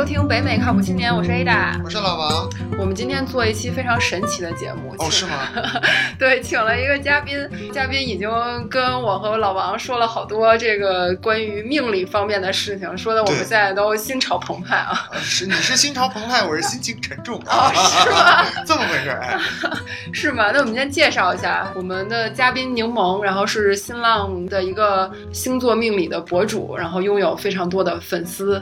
收听北美靠谱青年，我是 Ada，我是老王。我们今天做一期非常神奇的节目，哦，是吗？对，请了一个嘉宾，嘉宾已经跟我和老王说了好多这个关于命理方面的事情，说的我们现在都心潮澎湃啊。是，你是心潮澎湃，我是心情沉重啊，是吗？这么回事哎？是吗？那我们先介绍一下我们的嘉宾柠檬，然后是新浪的一个星座命理的博主，然后拥有非常多的粉丝。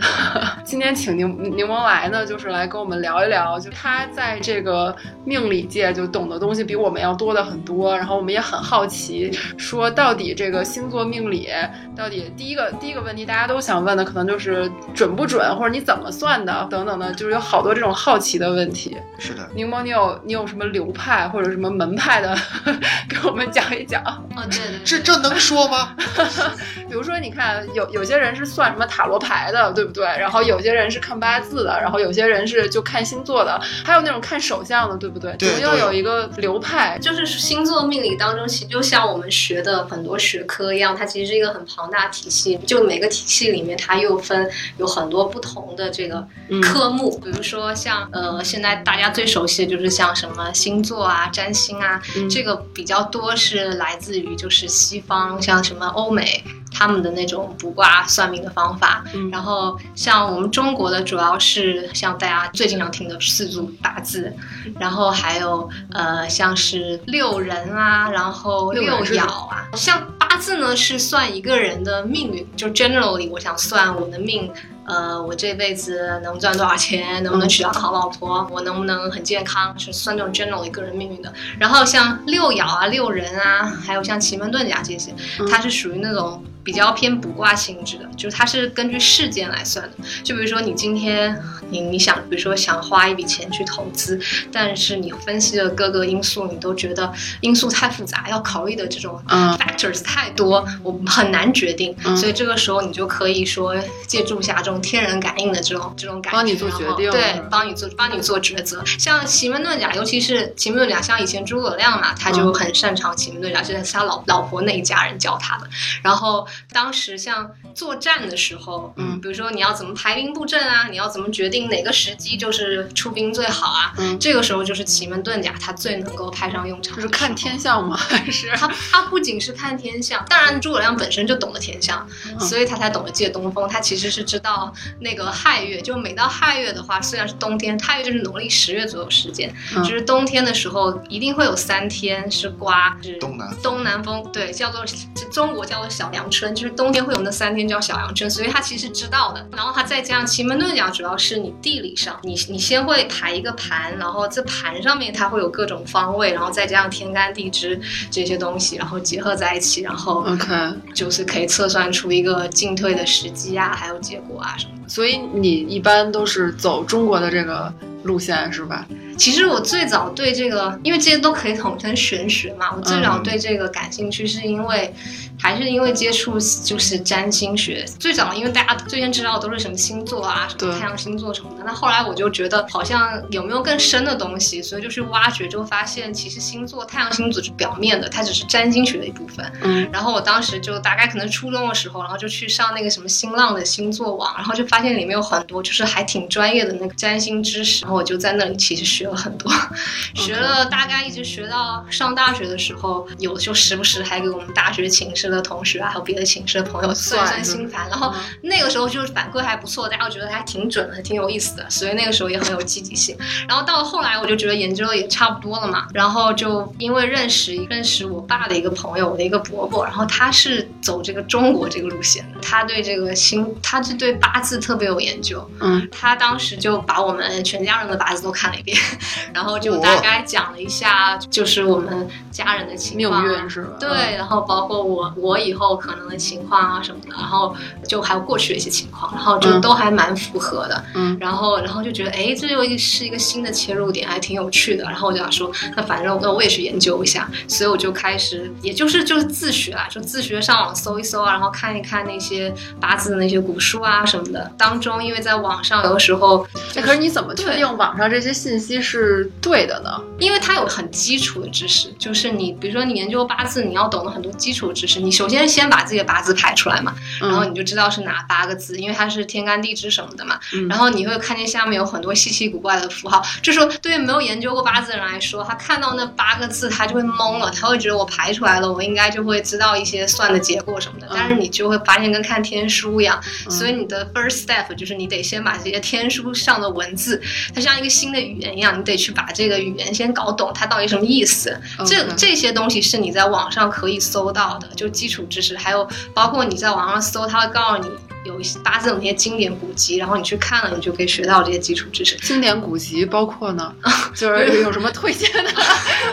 今天请柠柠檬来呢，就是来跟我们聊一聊，就他在这个命理界就懂的东西比我们要多的很多。然后我们也很好奇，说到底这个星座命理到底第一个第一个问题，大家都想问的可能就是准不准，或者你怎么算的等等的，就是有好多这种好奇的问题。是的，柠檬，你有你有什么流派或者什么门派的，给我们讲一讲。哦，对对，这这能说吗？比如说，你看有有些人是算什么塔罗牌的，对不对？然后有些人是看八字的，然后有些人是就看星座的，还有那种看手相的，对不对？对，要有一个流派。就是星座命理当中，其实就像我们学的很多学科一样，它其实是一个很庞大体系。就每个体系里面，它又分有很多不同的这个科目。比如说像呃，现在大家最熟悉的就是像什么星座啊、占星啊，这个比较多是来自于就是西方，像什么欧美。他们的那种卜卦算命的方法，然后像我们中国的主要是像大家最经常听的四柱八字，然后还有呃像是六壬啊，然后六爻啊。像八字呢是算一个人的命运，就 generally 我想算我的命，呃我这辈子能赚多少钱，能不能娶到好老婆，我能不能很健康，是算这种 generally 个人命运的。然后像六爻啊、六人啊，还有像奇门遁甲这些，它是属于那种。比较偏卜卦性质的，就是它是根据事件来算的。就比如说你今天你你想，比如说想花一笔钱去投资，但是你分析的各个因素，你都觉得因素太复杂，要考虑的这种 factors 太多，我很难决定。所以这个时候你就可以说借助一下这种天人感应的这种这种感觉，帮你做决定，对，帮你做帮你做抉择。像奇门遁甲，尤其是奇门遁甲，像以前诸葛亮嘛，他就很擅长奇门遁甲，这是他老老婆那一家人教他的。然后。当时像作战的时候，嗯，比如说你要怎么排兵布阵啊，你要怎么决定哪个时机就是出兵最好啊，嗯，这个时候就是奇门遁甲，它最能够派上用场。就是看天象吗？还是它它不仅是看天象，当然诸葛亮本身就懂得天象，所以他才懂得借东风。他其实是知道那个亥月，就每到亥月的话，虽然是冬天，亥月就是农历十月左右时间，就是冬天的时候，一定会有三天是刮东南东南风，对，叫做中国叫做小阳春。就是冬天会有那三天叫小阳春，所以他其实知道的。然后他再加上奇门遁甲，主要是你地理上，你你先会排一个盘，然后这盘上面它会有各种方位，然后再加上天干地支这些东西，然后结合在一起，然后 OK 就是可以测算出一个进退的时机啊，还有结果啊什么。所以你一般都是走中国的这个路线是吧？其实我最早对这个，因为这些都可以统称玄学嘛，我最早对这个感兴趣是因为。还是因为接触就是占星学，最早因为大家最先知道都是什么星座啊，什么太阳星座什么的。那后来我就觉得好像有没有更深的东西，所以就去挖掘，就发现其实星座、太阳星座是表面的，它只是占星学的一部分。嗯。然后我当时就大概可能初中的时候，然后就去上那个什么新浪的星座网，然后就发现里面有很多就是还挺专业的那个占星知识。然后我就在那里其实学了很多，学了大概一直学到上大学的时候，有就时不时还给我们大学寝室。的同学啊，还有别的寝室的朋友算算心烦，然后那个时候就是反馈还不错，大家觉得还挺准的，挺有意思的，所以那个时候也很有积极性。然后到了后来，我就觉得研究的也差不多了嘛，然后就因为认识认识我爸的一个朋友，我的一个伯伯，然后他是走这个中国这个路线的，他对这个星，他是对八字特别有研究，嗯，他当时就把我们全家人的八字都看了一遍，然后就大概讲了一下，就是我们家人的情况，命运是吧？对，然后包括我。我以后可能的情况啊什么的，然后就还有过去的一些情况，然后就都还蛮符合的。嗯，然后然后就觉得，哎，这又是一个新的切入点，还挺有趣的。然后我就想说，那反正那我也去研究一下。所以我就开始，也就是就是自学啊，就自学上网搜一搜啊，然后看一看那些八字的那些古书啊什么的。当中，因为在网上有的时候，可是你怎么确定网上这些信息是对的呢？因为它有很基础的知识，就是你比如说你研究八字，你要懂得很多基础知识。你首先先把自己的八字排出来嘛，然后你就知道是哪八个字，因为它是天干地支什么的嘛。然后你会看见下面有很多稀奇古怪的符号，就说对于没有研究过八字的人来说，他看到那八个字他就会懵了，他会觉得我排出来了，我应该就会知道一些算的结果什么的。但是你就会发现跟看天书一样，所以你的 first step 就是你得先把这些天书上的文字，它像一个新的语言一样，你得去把这个语言先搞懂，它到底什么意思。这这些东西是你在网上可以搜到的，就基础知识，还有包括你在网上搜，他会告诉你。有一些八字有那些经典古籍，然后你去看了，你就可以学到这些基础知识。经典古籍包括呢，就是有什么推荐的？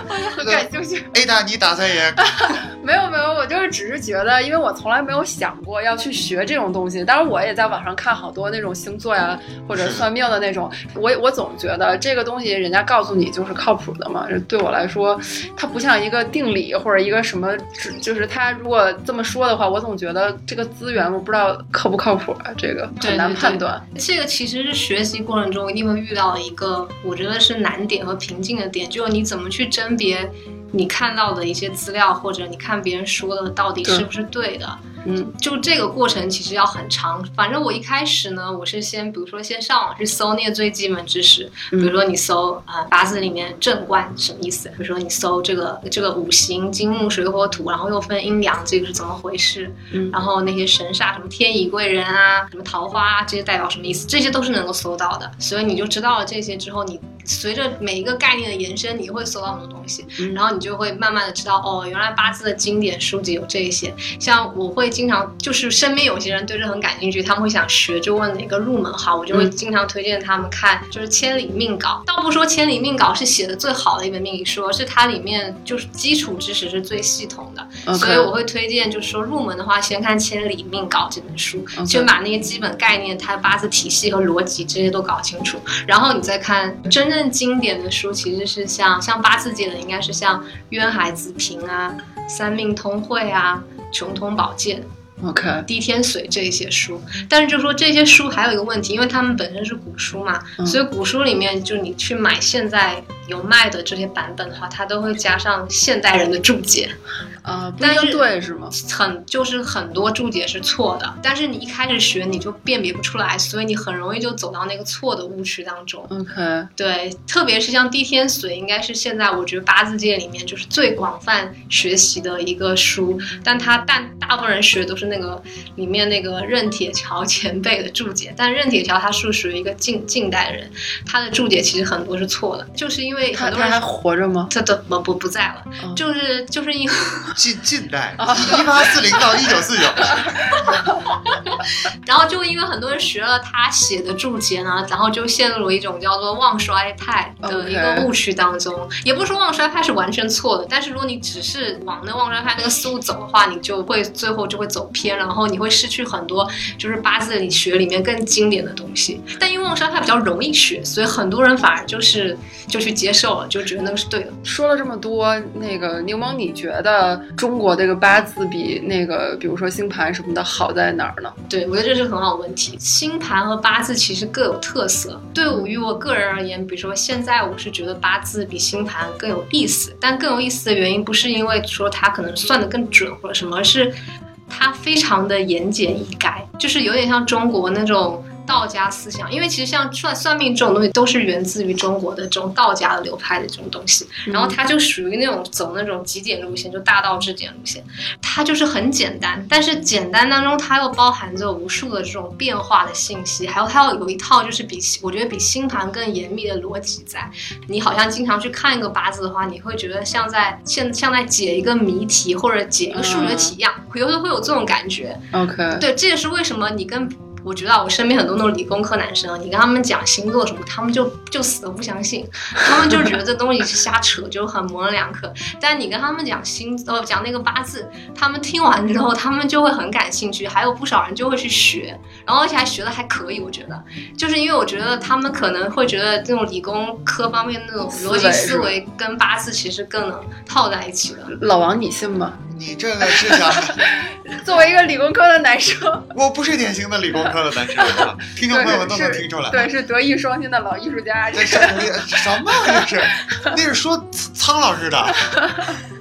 我很感兴趣。A 大，你打算也？没有没有，我就是只是觉得，因为我从来没有想过要去学这种东西。当然，我也在网上看好多那种星座呀或者算命的那种。我我总觉得这个东西人家告诉你就是靠谱的嘛。对我来说，它不像一个定理或者一个什么，就是他如果这么说的话，我总觉得这个资源我不知道靠不靠。靠谱啊，这个很难判断。这个其实是学习过程中一定会遇到一个，我觉得是难点和瓶颈的点，就是你怎么去甄别你看到的一些资料，或者你看别人说的到底是不是对的。嗯，就这个过程其实要很长。反正我一开始呢，我是先，比如说先上网去搜那些最基本知识，比如说你搜啊八字里面正官什么意思，比如说你搜这个这个五行金木水火土，然后又分阴阳，这个是怎么回事？嗯，然后那些神煞什么天乙贵人啊，什么桃花啊，这些代表什么意思？这些都是能够搜到的。所以你就知道了这些之后，你随着每一个概念的延伸，你会搜到很多东西，然后你就会慢慢的知道哦，原来八字的经典书籍有这些。像我会。经常就是身边有些人对这很感兴趣，他们会想学，就问哪个入门好，我就会经常推荐他们看，就是《千里命稿》。倒不说《千里命稿》是写的最好的一本命理书，是它里面就是基础知识是最系统的，所以我会推荐，就是说入门的话，先看《千里命稿》这本书，先把那些基本概念、它八字体系和逻辑这些都搞清楚，然后你再看真正经典的书，其实是像像八字界的，应该是像《渊海子平》啊，《三命通会》啊。穷通宝鉴，OK，滴天髓这一些书，但是就说这些书还有一个问题，因为他们本身是古书嘛，所以古书里面就你去买现在有卖的这些版本的话，它都会加上现代人的注解。呃，不对是吗？很就是很多注解是错的，但是你一开始学你就辨别不出来，所以你很容易就走到那个错的误区当中。OK，对，特别是像地天髓，应该是现在我觉得八字界里面就是最广泛学习的一个书，但它但大部分人学都是那个里面那个任铁桥前辈的注解，但任铁桥他是属于一个近近代人，他的注解其实很多是错的，就是因为很多人还活着吗？他怎么不不在了，就是就是因为。近近代，一八四零到一九四九，然后就因为很多人学了他写的注解呢，然后就陷入了一种叫做忘衰派的一个误区当中。也不是说忘衰派是完全错的，但是如果你只是往那忘衰派那个思路走的话，你就会最后就会走偏，然后你会失去很多就是八字里学里面更经典的东西。但因为忘衰派比较容易学，所以很多人反而就是就去接受了，就觉得那个是对的。说了这么多，那个柠檬，你觉得？中国这个八字比那个，比如说星盘什么的好在哪儿呢？对，我觉得这是很好问题。星盘和八字其实各有特色。对于我个人而言，比如说现在我是觉得八字比星盘更有意思，但更有意思的原因不是因为说它可能算的更准或者什么，而是它非常的言简意赅，就是有点像中国那种。道家思想，因为其实像算算命这种东西，都是源自于中国的这种道家的流派的这种东西。然后它就属于那种走那种极简路线，就大道至简路线。它就是很简单，但是简单当中它又包含着无数的这种变化的信息，还有它要有一套就是比我觉得比星盘更严密的逻辑在。你好像经常去看一个八字的话，你会觉得像在现像在解一个谜题或者解一个数学题一样，有时候会有这种感觉。OK，对，这也是为什么你跟。我觉得我身边很多那种理工科男生，你跟他们讲星座什么，他们就就死都不相信，他们就觉得这东西是瞎扯，就很模棱两可。但你跟他们讲星，呃，讲那个八字，他们听完之后，他们就会很感兴趣，还有不少人就会去学，然后而且还学的还可以。我觉得，就是因为我觉得他们可能会觉得这种理工科方面那种逻辑思维跟八字其实更能套在一起的。老王，你信吗？你这个是想 作为一个理工科的男生，我不是典型的理工科的男生啊，听众朋友们都能听出来。对，是德艺双馨的老艺术家。这是什么？这是 那是说苍老师的。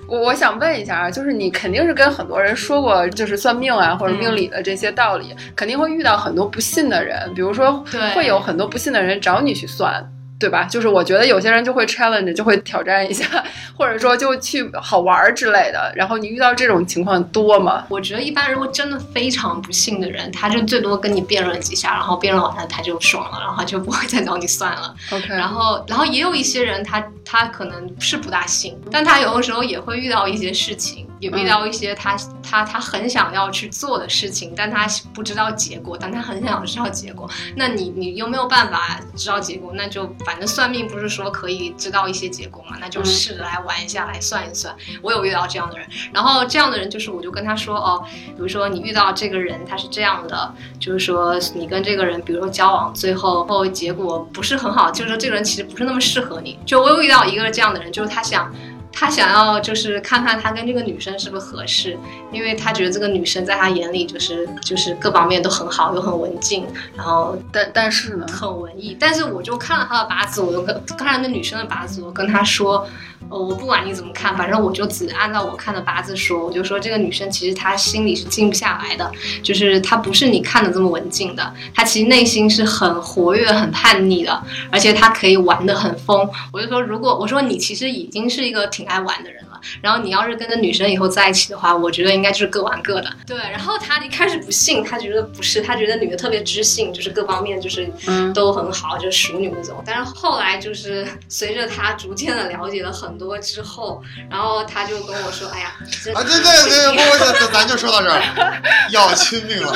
我我想问一下啊，就是你肯定是跟很多人说过，就是算命啊或者命理的这些道理，肯定会遇到很多不信的人，比如说会有很多不信的人找你去算。对吧？就是我觉得有些人就会 challenge，就会挑战一下，或者说就去好玩之类的。然后你遇到这种情况多吗？我觉得一般如果真的非常不幸的人，他就最多跟你辩论几下，然后辩论完了他就爽了，然后就不会再找你算了。OK。然后，然后也有一些人，他他可能是不大信，但他有的时候也会遇到一些事情，也遇到一些他他他很想要去做的事情，但他不知道结果，但他很想知道结果。那你你又没有办法知道结果，那就。反正算命不是说可以知道一些结果嘛，那就试着来玩一下，来算一算。我有遇到这样的人，然后这样的人就是，我就跟他说哦，比如说你遇到这个人他是这样的，就是说你跟这个人，比如说交往最后后结果不是很好，就是说这个人其实不是那么适合你。就我有遇到一个这样的人，就是他想。他想要就是看看他跟这个女生是不是合适，因为他觉得这个女生在他眼里就是就是各方面都很好，又很文静，然后但但是呢，很文艺。但是我就看了他的八字，我就跟看了那女生的八字，我跟他说。呃，我不管你怎么看，反正我就只按照我看的八字说，我就说这个女生其实她心里是静不下来的，就是她不是你看的这么文静的，她其实内心是很活跃、很叛逆的，而且她可以玩的很疯。我就说，如果我说你其实已经是一个挺爱玩的人了，然后你要是跟着女生以后在一起的话，我觉得应该就是各玩各的。对，然后他一开始不信，他觉得不是，他觉得女的特别知性，就是各方面就是都很好，就是熟女那种。但是后来就是随着他逐渐的了解了很。多之后，然后他就跟我说：“哎呀，啊，对对对，不不，咱咱就说到这儿，要亲命了。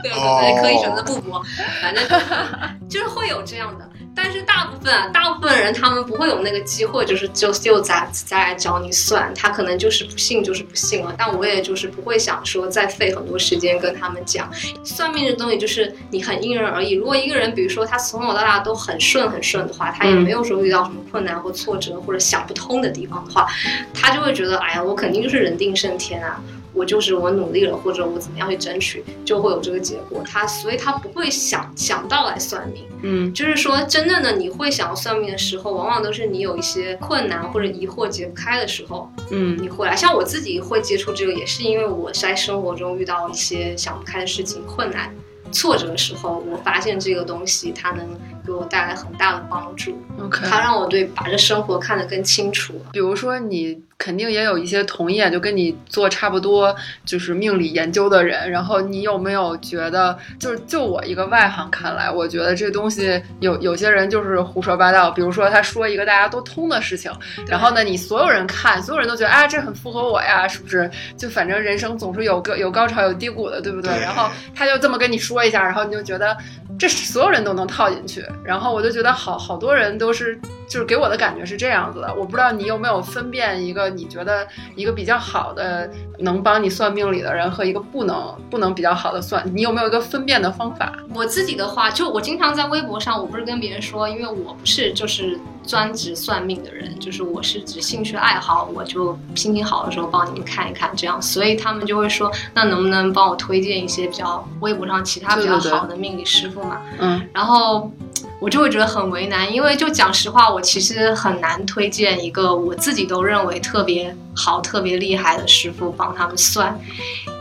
对对对，可以选择不播，反正 就是会有这样的。”但是大部分大部分人他们不会有那个机会，就是就就在在找你算，他可能就是不信就是不信了。但我也就是不会想说再费很多时间跟他们讲，算命这东西就是你很因人而异。如果一个人比如说他从小到大都很顺很顺的话，他也没有说遇到什么困难或挫折或者想不通的地方的话，他就会觉得哎呀，我肯定就是人定胜天啊。我就是我努力了，或者我怎么样去争取，就会有这个结果。他所以他不会想想到来算命，嗯，就是说真正的你会想要算命的时候，往往都是你有一些困难或者疑惑解不开的时候，嗯，你会来。像我自己会接触这个，也是因为我在生活中遇到一些想不开的事情、困难、挫折的时候，我发现这个东西它能给我带来很大的帮助。OK，它让我对把这生活看得更清楚。比如说你。肯定也有一些同业就跟你做差不多，就是命理研究的人。然后你有没有觉得，就是就我一个外行看来，我觉得这东西有有些人就是胡说八道。比如说他说一个大家都通的事情，然后呢，你所有人看，所有人都觉得啊，这很符合我呀，是不是？就反正人生总是有个有高潮有低谷的，对不对？然后他就这么跟你说一下，然后你就觉得这所有人都能套进去。然后我就觉得好好多人都是。就是给我的感觉是这样子的，我不知道你有没有分辨一个你觉得一个比较好的能帮你算命理的人和一个不能不能比较好的算，你有没有一个分辨的方法？我自己的话，就我经常在微博上，我不是跟别人说，因为我不是就是专职算命的人，就是我是指兴趣爱好，我就心情好的时候帮你们看一看这样，所以他们就会说，那能不能帮我推荐一些比较微博上其他比较好的命理师傅嘛？嗯，然后。我就会觉得很为难，因为就讲实话，我其实很难推荐一个我自己都认为特别好、特别厉害的师傅帮他们算，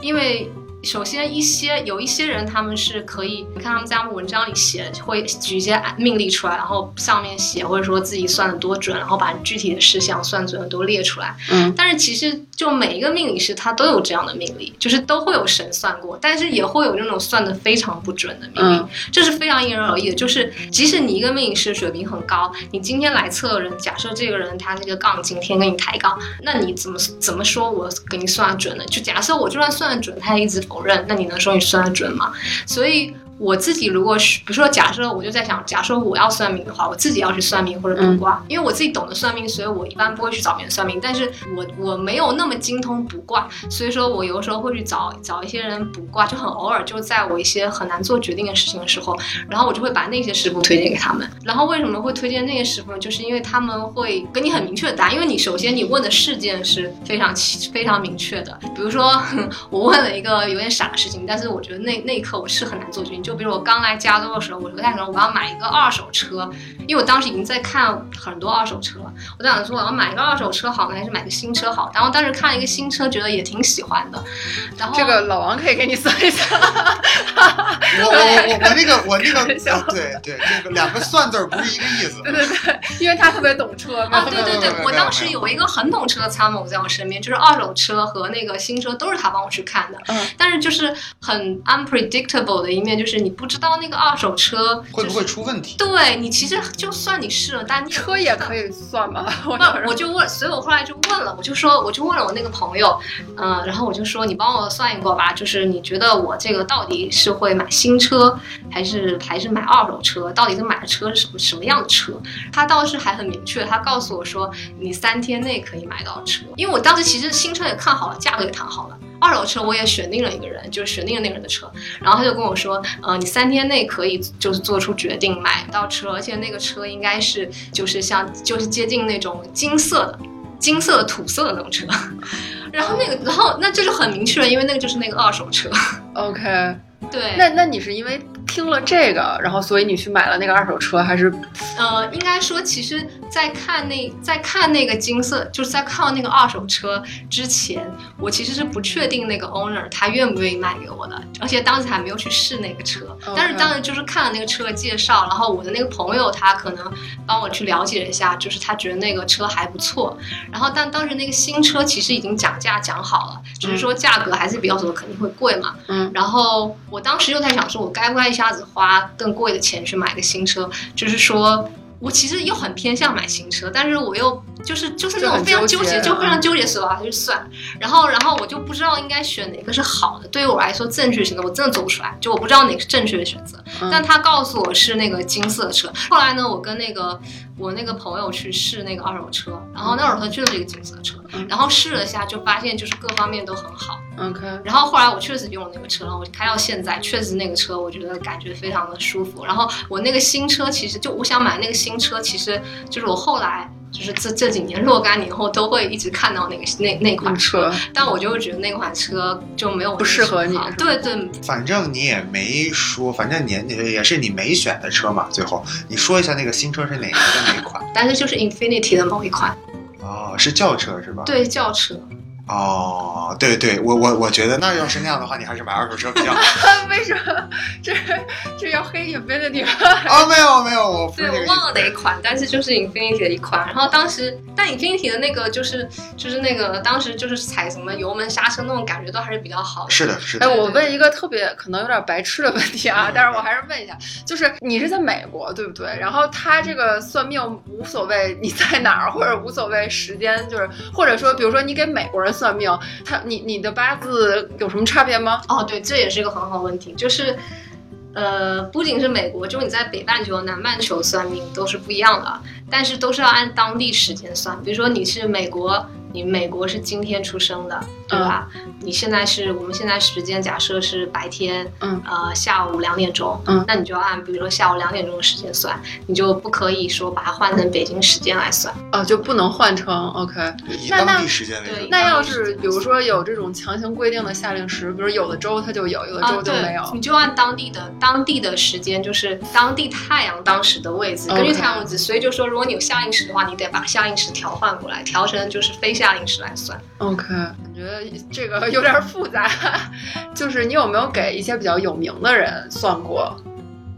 因为。首先，一些有一些人，他们是可以，你看他们在文章里写，会举一些命例出来，然后上面写或者说自己算的多准，然后把具体的事项算准的都列出来。嗯。但是其实就每一个命理师他都有这样的命例，就是都会有神算过，但是也会有那种算的非常不准的命例，这是非常因人而异的。就是即使你一个命理师水平很高，你今天来测人，假设这个人他这个杠今天跟你抬杠，那你怎么怎么说我给你算准了？就假设我就算算的准，他一直。否认，那你能说你算得准吗？所以我自己如果是，比如说假设我就在想，假设我要算命的话，我自己要去算命或者卜卦，因为我自己懂得算命，所以我一般不会去找别人算命。但是我我没有那么精通卜卦，所以说我有的时候会去找找一些人卜卦，就很偶尔，就在我一些很难做决定的事情的时候，然后我就会把那些师傅推荐给他们。然后为什么会推荐那些师傅呢？就是因为他们会给你很明确的答案，因为你首先你问的事件是非常非常明确的。比如说 我问了一个有点傻的事情，但是我觉得那那一刻我是很难做决定。就比如我刚来加州的时候，我就在想我要买一个二手车，因为我当时已经在看很多二手车，我在想说我要买一个二手车好呢，还是买个新车好？然后当时看了一个新车，觉得也挺喜欢的。然后这个老王可以给你算一下。我我我我那个我那个对对，这个两个算字不是一个意思。对对对，因为他特别懂车。啊，对对对，我当时有一个很懂车的参谋在我身边，就是二手车和那个新车都是他帮我去看的。嗯，但是就是很 unpredictable 的一面，就是你不知道那个二手车会不会出问题。对你其实就算你试了，但车也可以算吧？那我就问，所以我后来就问了，我就说，我就问了我那个朋友，嗯，然后我就说，你帮我算一个吧，就是你觉得我这个到底是会买新车，还是还是买二手车？到底是买的车是什么什么样的车？他倒是还很明确，他告诉我说，你三天内可以买到车，因为我当时其实新车也看好了，价格也谈好了。二手车我也选定了一个人，就是选定了那个人的车，然后他就跟我说，呃，你三天内可以就是做出决定买到车，而且那个车应该是就是像就是接近那种金色的、金色土色的那种车，然后那个然后那这就很明确了，因为那个就是那个二手车。OK，对，那那你是因为听了这个，然后所以你去买了那个二手车，还是？呃，应该说，其实，在看那在看那个金色，就是在看那个二手车之前，我其实是不确定那个 owner 他愿不愿意卖给我的，而且当时还没有去试那个车。但是当时就是看了那个车的介绍，然后我的那个朋友他可能帮我去了解了一下，就是他觉得那个车还不错。然后但当时那个新车其实已经讲价讲好了，只是说价格还是比较什么肯定会贵嘛。嗯。然后我当时又在想说，我该不该一下子花更贵的钱去买个新车？就是说。我其实又很偏向买新车，但是我又就是就是那种非常纠结，就非常纠结，所以我还是算。然后然后我就不知道应该选哪个是好的，对于我来说正确的选择我真的做不出来，就我不知道哪个是正确的选择。但他告诉我是那个金色车。后来呢，我跟那个我那个朋友去试那个二手车，然后那二手车就是一个金色车，然后试了一下就发现就是各方面都很好。OK。然后后来我确实用了那个车，然后我开到现在，确实那个车我觉得感觉非常的舒服。然后我那个新车其实就我想买那个新车，其实就是我后来就是这这几年若干年后都会一直看到那个那那款车，但我就会觉得那款车就没有不适合你。对对，反正你也没说，反正你也是你没选的车嘛。最后你说一下那个新车是哪年的哪款？但是就是 Infinity 的某一款。哦，是轿车是吧？对，轿车。哦，对对，我我我觉得那要是那样的话，你还是买二手车比较好。为什么？这这要黑 Infinity 吗？啊，没有没有，我对我忘了哪一款，但是就是 Infinity 的一款。然后当时，但 Infinity 的那个就是就是那个当时就是踩什么油门刹车那种感觉都还是比较好的。是的，是的。哎，我问一个特别可能有点白痴的问题啊，但是我还是问一下，就是你是在美国对不对？然后他这个算命无所谓你在哪儿，或者无所谓时间，就是或者说，比如说你给美国人。算命，他你你的八字有什么差别吗？哦，对，这也是一个很好问题，就是，呃，不仅是美国，就是你在北半球、南半球算命都是不一样的，但是都是要按当地时间算。比如说你是美国，你美国是今天出生的，对吧？嗯、你现在是我们现在时间假设是白天，嗯，呃，下午两点钟，嗯，那你就要按比如说下午两点钟的时间算，你就不可以说把它换成北京时间来算，哦，就不能换成 OK。以当地时间为准。那要是比如说有这种强行规定的夏令时，比如有的州它就有，有的州就没有，啊、你就按当地的当地的时间，就是当地太阳当时的位置，根据太阳位置，所以就说如果你有夏令时的话，你得把夏令时调换过来，调成就是非加零食来算。OK，感觉这个有点复杂。就是你有没有给一些比较有名的人算过？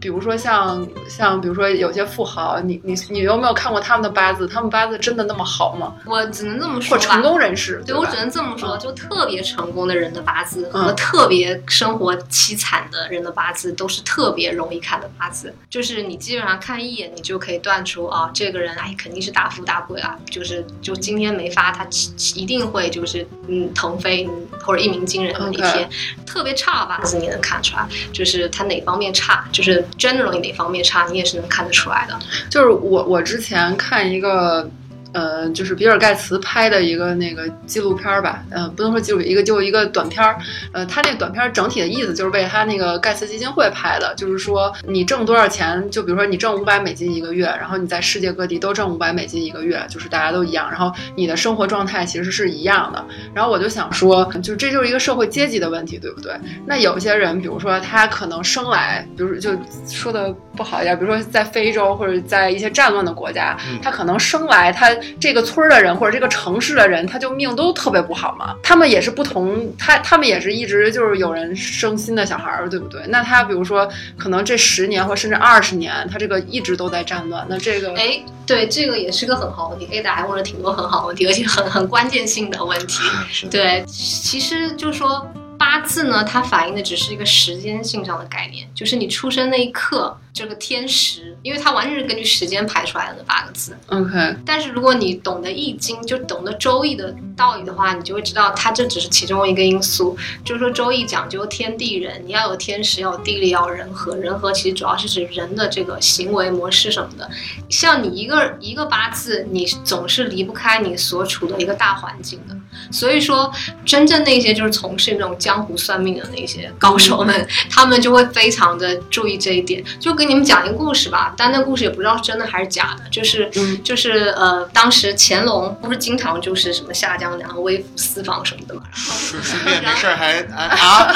比如说像像比如说有些富豪，你你你有没有看过他们的八字？他们八字真的那么好吗？我只能这么说或成功人士，对我只能这么说，就特别成功的人的八字嗯和特别生活凄惨的人的八字都是特别容易看的八字，就是你基本上看一眼，你就可以断出啊，这个人哎肯定是大富大贵啊，就是就今天没发，他一定会就是嗯腾飞嗯或者一鸣惊人的一 OK 天。特别差的八字你能看出来，就是他哪方面差，就是 generally 哪方面差，你也是能看得出来的。就是我我之前看一个。呃，就是比尔盖茨拍的一个那个纪录片儿吧，呃，不能说纪录，一个就一个短片儿，呃，他那个短片儿整体的意思就是为他那个盖茨基金会拍的，就是说你挣多少钱，就比如说你挣五百美金一个月，然后你在世界各地都挣五百美金一个月，就是大家都一样，然后你的生活状态其实是一样的。然后我就想说，就这就是一个社会阶级的问题，对不对？那有些人，比如说他可能生来，比如就说的不好一点，比如说在非洲或者在一些战乱的国家，嗯他可能生来他这个村儿的人或者这个城市的人，他就命都特别不好嘛。他们也是不同，他他们也是一直就是有人生新的小孩儿，对不对？那他比如说可能这十年或甚至二十年，他这个一直都在战乱，那这个哎，对，这个也是个很好问题，Ada 还问了挺多很好问题，而且很很关键性的问题。对，其实就是说八字呢，它反映的只是一个时间性上的概念，就是你出生那一刻这个天时，因为它完全是根据时间排出来的那八个字。OK，但是如果你懂得易经，就懂得周易的道理的话，你就会知道它这只是其中一个因素。就是说周易讲究天地人，你要有天时，要有地利，要有人和。人和其实主要是指人的这个行为模式什么的。像你一个一个八字，你总是离不开你所处的一个大环境的。所以说，真正那些就是从事那种江湖算命的那些高手们，他们就会非常的注意这一点。就给你们讲一个故事吧，但那故事也不知道是真的还是假的，就是嗯。就是呃，当时乾隆不是经常就是什么下江南、微服私访什么的嘛，顺顺便没事儿还 啊啊，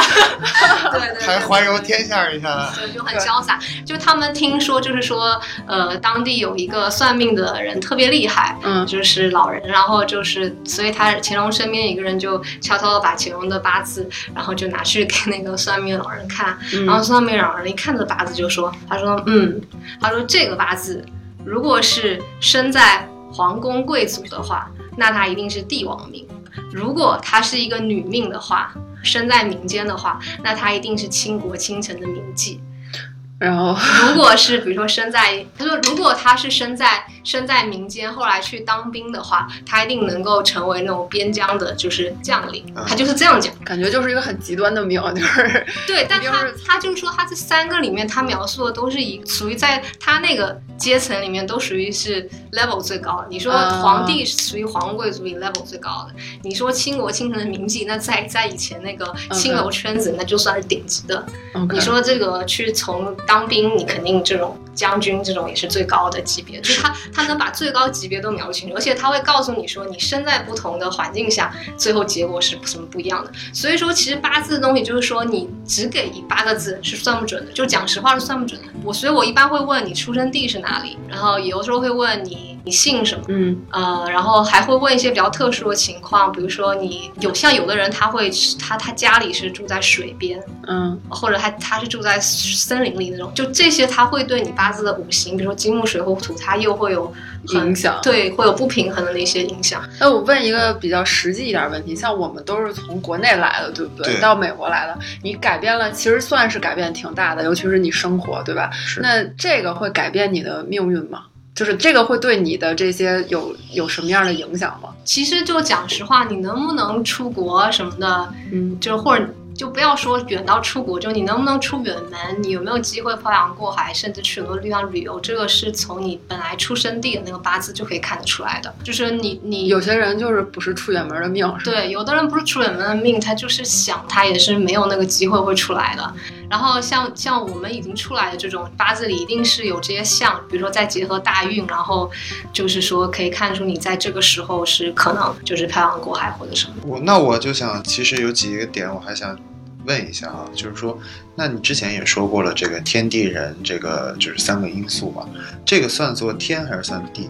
对对对，还环游天下一下，对，就很潇洒。就他们听说，就是说，呃，当地有一个算命的人特别厉害，嗯。就是老人，然后就是，所以他乾隆身边有一个人就悄悄的把乾隆的八字，然后就拿去给那个算命的老人看，然后嗯算命老人一看这八字就说，他说，嗯，他说这个八字如果是生在皇宫贵族的话，那他一定是帝王命；如果他是一个女命的话，生在民间的话，那他一定是倾国倾城的名妓。然后如果是比如说生在，他说如果他是生在生在民间，后来去当兵的话，他一定能够成为那种边疆的，就是将领。嗯他就是这样讲。感觉就是一个很极端的描，就 是 对，但他他就是说，他这三个里面，他描述的都是以属于在他那个阶层里面都属于是 level 最高的。你说啊皇帝属于皇贵族里 level 最高的，你说倾国倾城的名妓，那在在以前那个青楼圈子，那就算是顶级的。你说这个去从当兵，你肯定这种将军这种也是最高的级别，就是他他能把最高级别都描清楚，而且他会告诉你说，你身在不同的环境下，最后结果是什么不一样的。所以说，其实八字的东西就是说，你只给八个字是算不准的，就讲实话是算不准的。我所以，我一般会问你出生地是哪里，然后有的时候会问你你姓什么。嗯呃，然后还会问一些比较特殊的情况，比如说你有像有的人他会他他家里是住在水边，嗯或者他他是住在森林里那种，就这些他会对你八字的五行，比如说金木水火土，它又会有影响对，会有不平衡的那些影响。那我问一个比较实际一点的问题，像我们都是从国内来的，对不对？对到美国来的，你改变了，其实算是改变挺大的，尤其是你生活，对吧？是那这个会改变你的命运吗？就是这个会对你的这些有有什么样的影响吗？其实就讲实话，你能不能出国什么的，嗯就或者就不要说远到出国，就你能不能出远门，你有没有机会漂洋过海，甚至去很多地方旅游，这个是从你本来出生地的那个八字就可以看得出来的。就是你你有些人就是不是出远门的命，对，有的人不是出远门的命，他就是想，他也是没有那个机会会出来的。然后像像我们已经出来的这种八字里，一定是有这些相，比如说再结合大运，然后就是说可以看出你在这个时候是可能就是漂洋过海或者什么。我那我就想，其实有几个点我还想问一下啊，就是说，那你之前也说过了，这个天地人这个就是三个因素嘛，这个算作天还是算地？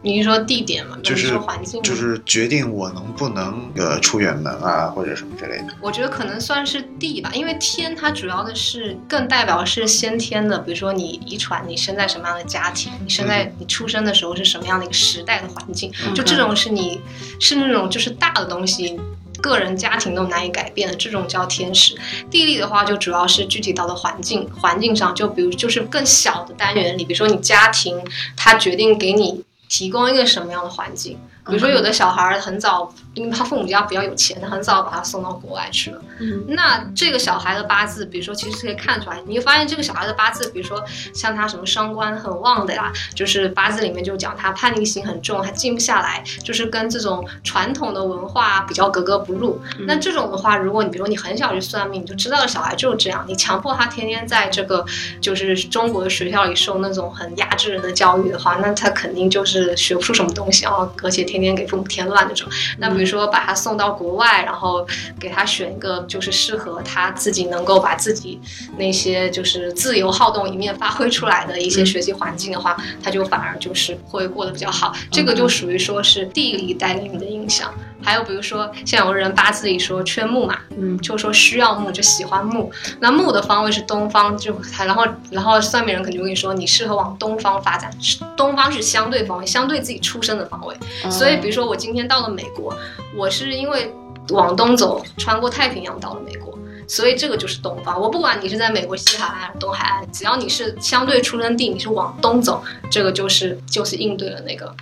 你是说地点吗？就是说环境，就是决定我能不能呃出远门啊，或者什么之类的。我觉得可能算是地吧，因为天它主要的是更代表是先天的，比如说你遗传你生在什么样的家庭，你生在你出生的时候是什么样的一个时代的环境，就这种是你是那种就是大的东西。个人家庭都难以改变的这种叫天时，地利的话就主要是具体到的环境，环境上就比如就是更小的单元里，比如说你家庭，它决定给你提供一个什么样的环境。比如说，有的小孩很早，因为他父母家比较有钱，他很早把他送到国外去了。嗯，那这个小孩的八字，比如说，其实可以看出来，你会发现这个小孩的八字，比如说像他什么伤官很旺的呀，就是八字里面就讲他叛逆心很重，他静不下来，就是跟这种传统的文化比较格格不入。那这种的话，如果你比如说你很小就算命，你就知道小孩就是这样，你强迫他天天在这个就是中国的学校里受那种很压制人的教育的话，那他肯定就是学不出什么东西啊，而且天。天天给父母添乱那种，那比如说把他送到国外，然后给他选一个就是适合他自己能够把自己那些就是自由好动一面发挥出来的一些学习环境的话，他就反而就是会过得比较好。这个就属于说是地理带给你的影响。还有比如说像有人八字里说缺木嘛，嗯，就说需要木，就喜欢木。那木的方位是东方，就他然后然后算命人肯定会说你适合往东方发展，东方是相对方位，相对自己出生的方位，所以。所以，比如说我今天到了美国，我是因为往东走，穿过太平洋到了美国，所以这个就是东方。我不管你是在美国西海岸还是东海岸，只要你是相对出生地，你是往东走，这个就是就是应对了那个。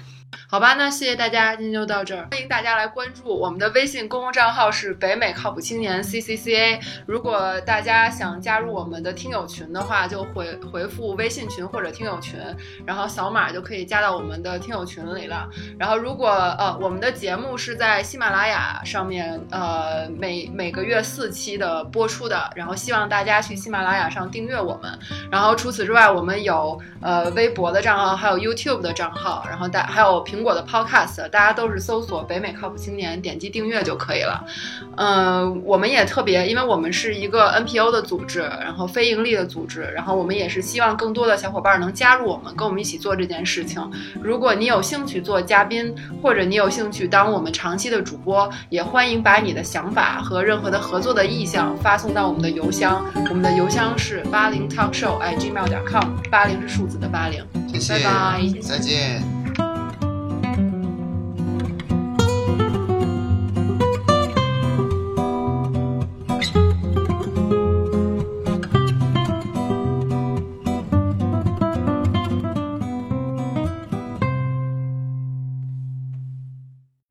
好吧，那谢谢大家，今天就到这儿。欢迎大家来关注我们的微信公共账号是北美靠谱青年 C C C A。如果大家想加入我们的听友群的话，就回回复微信群或者听友群，然后扫码就可以加到我们的听友群里了。然后如果呃我们的节目是在喜马拉雅上面呃每每个月四期的播出的，然后希望大家去喜马拉雅上订阅我们。然后除此之外，我们有呃微博的账号，还有 YouTube 的账号，然后大还有平。苹果的 Podcast，大家都是搜索“北美靠谱青年”，点击订阅就可以了。嗯，我们也特别，因为我们是一个 NPO 的组织，然后非盈利的组织，然后我们也是希望更多的小伙伴能加入我们，跟我们一起做这件事情。如果你有兴趣做嘉宾，或者你有兴趣当我们长期的主播，也欢迎把你的想法和任何的合作的意向发送到我们的邮箱，我们的邮箱是八零 talkshow at gmail 点 com，八零是数字的八零。谢谢，拜拜，再见。